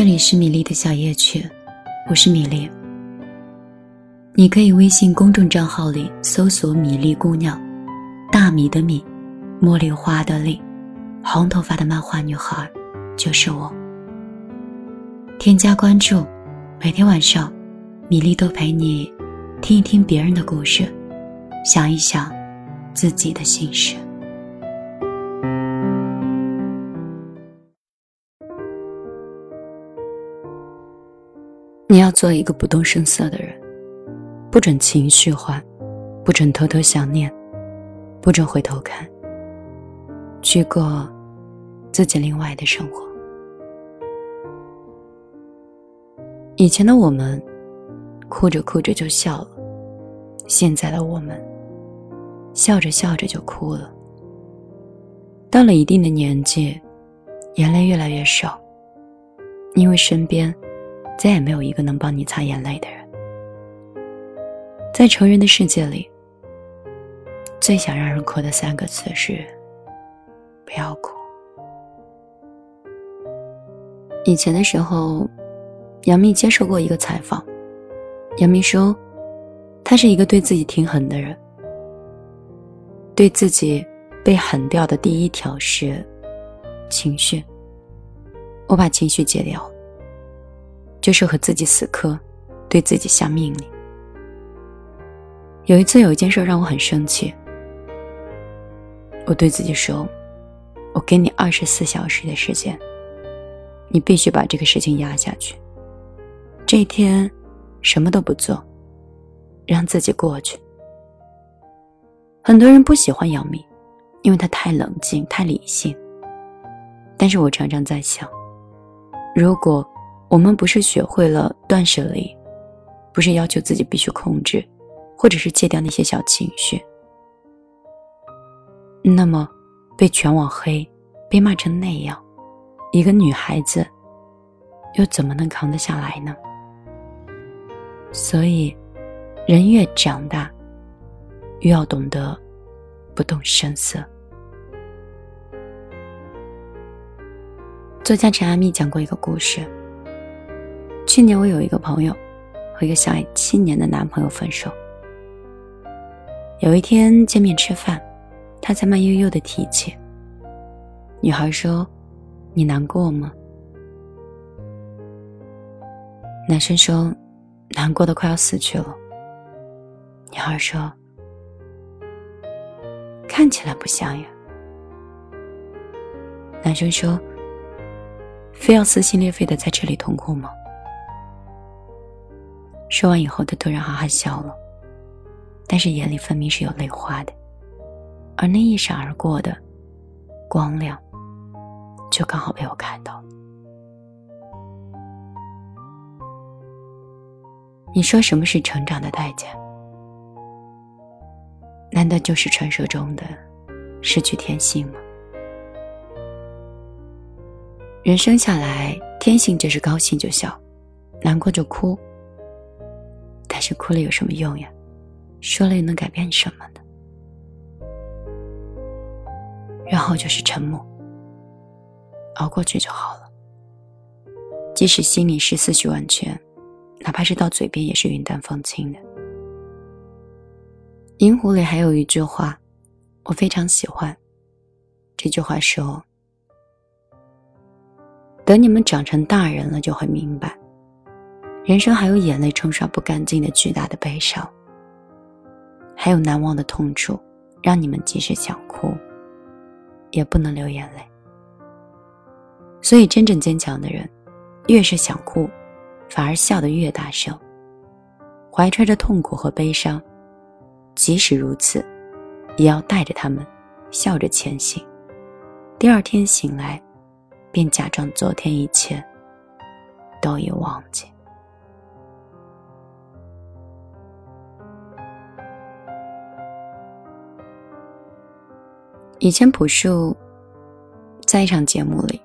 这里是米粒的小夜曲，我是米粒。你可以微信公众账号里搜索“米粒姑娘”，大米的米，茉莉花的莉，红头发的漫画女孩，就是我。添加关注，每天晚上，米粒都陪你听一听别人的故事，想一想自己的心事。要做一个不动声色的人，不准情绪化，不准偷偷想念，不准回头看，去过自己另外的生活。以前的我们，哭着哭着就笑了；现在的我们，笑着笑着就哭了。到了一定的年纪，眼泪越来越少，因为身边。再也没有一个能帮你擦眼泪的人。在成人的世界里，最想让人哭的三个字是“不要哭”。以前的时候，杨幂接受过一个采访，杨幂说，她是一个对自己挺狠的人，对自己被狠掉的第一条是情绪，我把情绪戒掉。就是和自己死磕，对自己下命令。有一次有一件事让我很生气，我对自己说：“我给你二十四小时的时间，你必须把这个事情压下去。这一天什么都不做，让自己过去。”很多人不喜欢杨幂，因为她太冷静、太理性。但是我常常在想，如果……我们不是学会了断舍离，不是要求自己必须控制，或者是戒掉那些小情绪，那么被全网黑，被骂成那样，一个女孩子又怎么能扛得下来呢？所以，人越长大，越要懂得不动声色。作家陈阿蜜讲过一个故事。去年我有一个朋友，和一个相爱七年的男朋友分手。有一天见面吃饭，他才慢悠悠的提起。女孩说：“你难过吗？”男生说：“难过的快要死去了。”女孩说：“看起来不像呀。”男生说：“非要撕心裂肺的在这里痛哭吗？”说完以后，他突然哈哈笑了，但是眼里分明是有泪花的，而那一闪而过的光亮，就刚好被我看到。你说什么是成长的代价？难道就是传说中的失去天性吗？人生下来，天性就是高兴就笑，难过就哭。但是哭了有什么用呀？说了又能改变什么呢？然后就是沉默，熬过去就好了。即使心里是思绪万千，哪怕是到嘴边也是云淡风轻的。《银狐》里还有一句话，我非常喜欢。这句话说：“等你们长成大人了，就会明白。”人生还有眼泪冲刷不干净的巨大的悲伤，还有难忘的痛楚，让你们即使想哭，也不能流眼泪。所以，真正坚强的人，越是想哭，反而笑得越大声。怀揣着痛苦和悲伤，即使如此，也要带着他们，笑着前行。第二天醒来，便假装昨天一切都已忘记。以前朴树在一场节目里，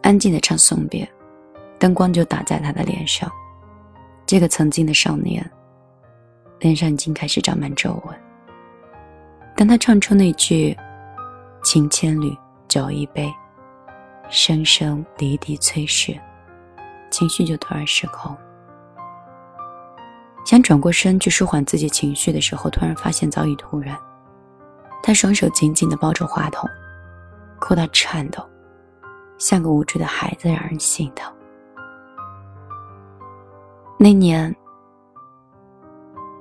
安静的唱送别，灯光就打在他的脸上。这个曾经的少年，脸上已经开始长满皱纹。当他唱出那句“情千缕，酒一杯，声声离笛催时”，情绪就突然失控。想转过身去舒缓自己情绪的时候，突然发现早已突然。他双手紧紧地抱着话筒，哭到颤抖，像个无知的孩子，让人心疼。那年，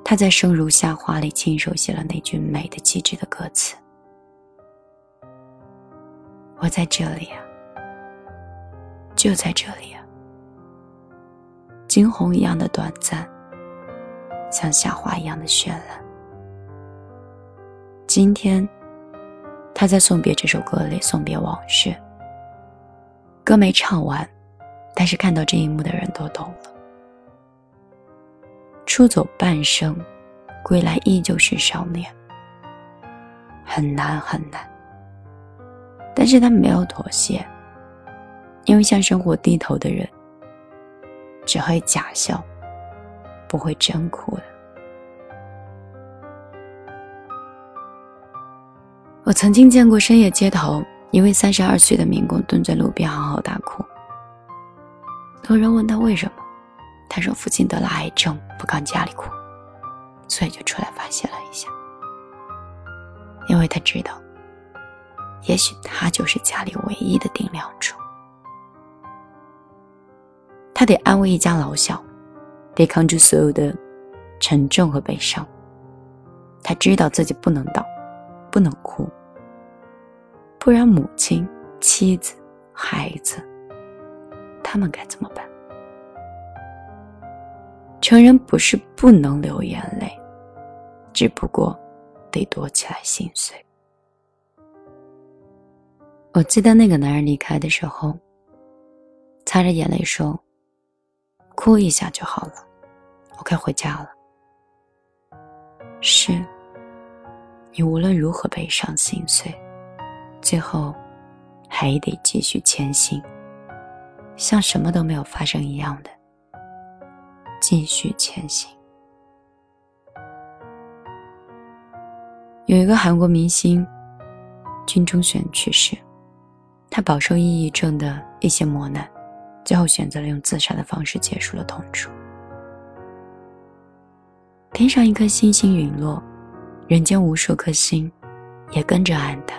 他在《生如夏花》里亲手写了那句美的极致的歌词：“我在这里啊，就在这里啊。”惊鸿一样的短暂，像夏花一样的绚烂。今天，他在送别这首歌里送别往事。歌没唱完，但是看到这一幕的人都懂了。出走半生，归来依旧是少年。很难很难，但是他没有妥协，因为向生活低头的人，只会假笑，不会真哭的。我曾经见过深夜街头一位三十二岁的民工蹲在路边嚎嚎大哭。有人问他为什么，他说父亲得了癌症，不敢家里哭，所以就出来发泄了一下。因为他知道，也许他就是家里唯一的顶梁柱。他得安慰一家老小，得扛住所有的沉重和悲伤。他知道自己不能倒。不能哭，不然母亲、妻子、孩子，他们该怎么办？成人不是不能流眼泪，只不过得躲起来心碎。我记得那个男人离开的时候，擦着眼泪说：“哭一下就好了，我该回家了。”是。你无论如何悲伤心碎，最后还得继续前行，像什么都没有发生一样的继续前行。有一个韩国明星金钟铉去世，他饱受抑郁症的一些磨难，最后选择了用自杀的方式结束了痛楚。天上一颗星星陨落。人间无数颗心，也跟着黯淡。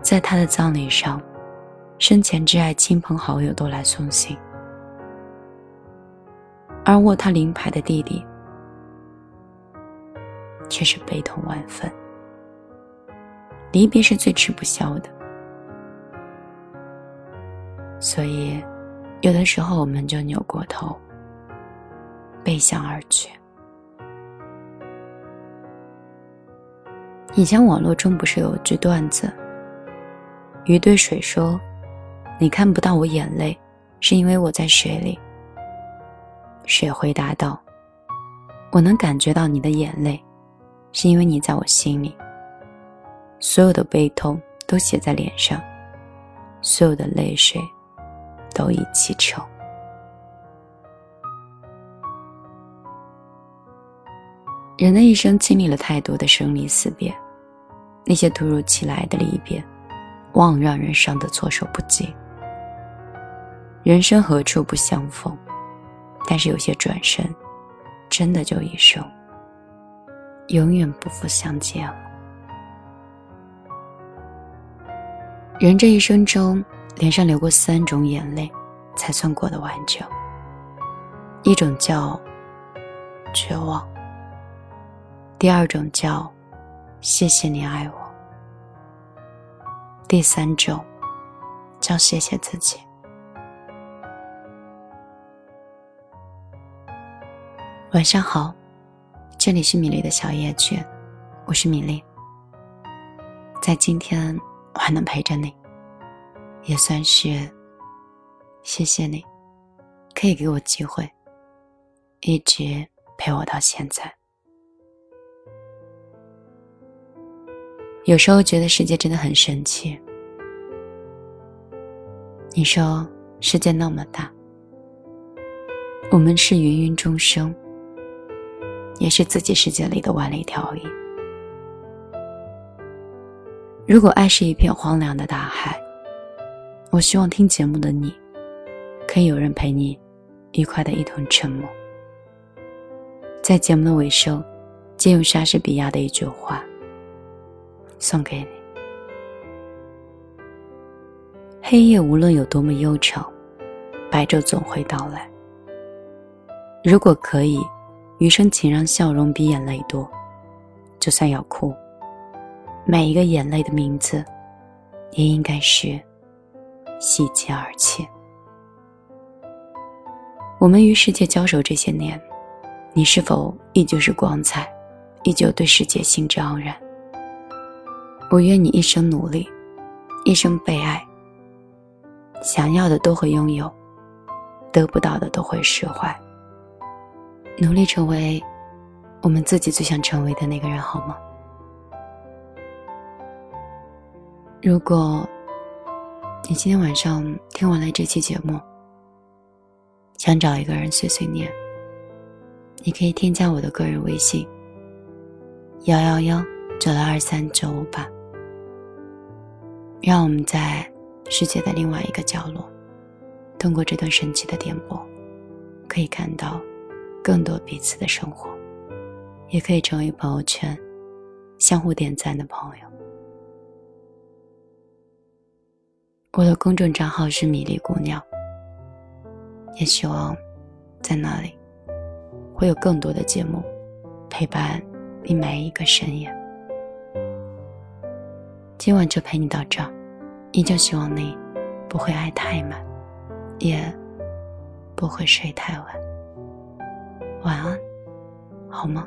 在他的葬礼上，生前挚爱亲朋好友都来送行，而握他灵牌的弟弟，却是悲痛万分。离别是最吃不消的，所以，有的时候我们就扭过头，背向而去。以前网络中不是有句段子：“鱼对水说，你看不到我眼泪，是因为我在水里。”水回答道：“我能感觉到你的眼泪，是因为你在我心里。所有的悲痛都写在脸上，所有的泪水都一起抽。”人的一生经历了太多的生离死别，那些突如其来的离别，往往让人伤得措手不及。人生何处不相逢？但是有些转身，真的就一生，永远不复相见了。人这一生中，脸上流过三种眼泪，才算过得完整。一种叫绝望。第二种叫“谢谢你爱我”，第三种叫“谢谢自己”。晚上好，这里是米粒的小夜曲，我是米粒。在今天我还能陪着你，也算是谢谢你，可以给我机会，一直陪我到现在。有时候觉得世界真的很神奇。你说世界那么大，我们是芸芸众生，也是自己世界里的万里挑一。如果爱是一片荒凉的大海，我希望听节目的你可以有人陪你，愉快的一同沉默。在节目的尾声，借用莎士比亚的一句话，送给你：黑夜无论有多么悠长，白昼总会到来。如果可以，余生请让笑容比眼泪多。就算要哭，每一个眼泪的名字，也应该是喜极而泣。我们与世界交手这些年，你是否依旧是光彩，依旧对世界兴致盎然？我愿你一生努力，一生被爱。想要的都会拥有，得不到的都会释怀。努力成为。我们自己最想成为的那个人，好吗？如果你今天晚上听完了这期节目，想找一个人碎碎念，你可以添加我的个人微信：幺幺幺九六二三九五八。让我们在世界的另外一个角落，通过这段神奇的电波，可以看到更多彼此的生活。也可以成为朋友圈相互点赞的朋友。我的公众账号是米粒姑娘，也希望在那里会有更多的节目陪伴你每一个深夜。今晚就陪你到这儿，依旧希望你不会爱太满，也不会睡太晚。晚安，好吗？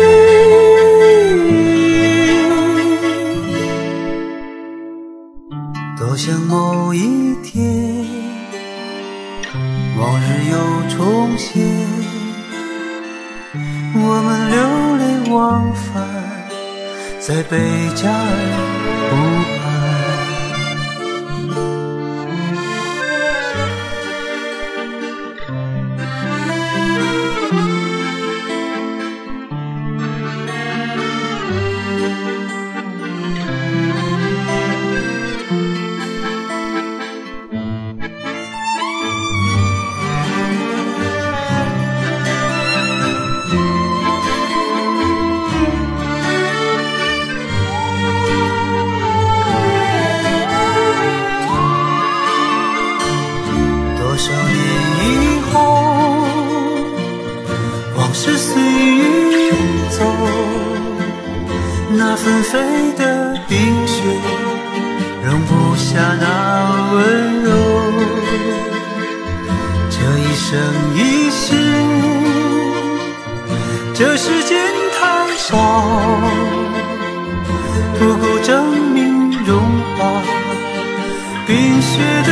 多想某一天，往日又重现，我们流连忘返在贝加尔湖畔。那纷飞的冰雪，容不下那温柔。这一生一世，这时间太少，不够证明融化冰雪的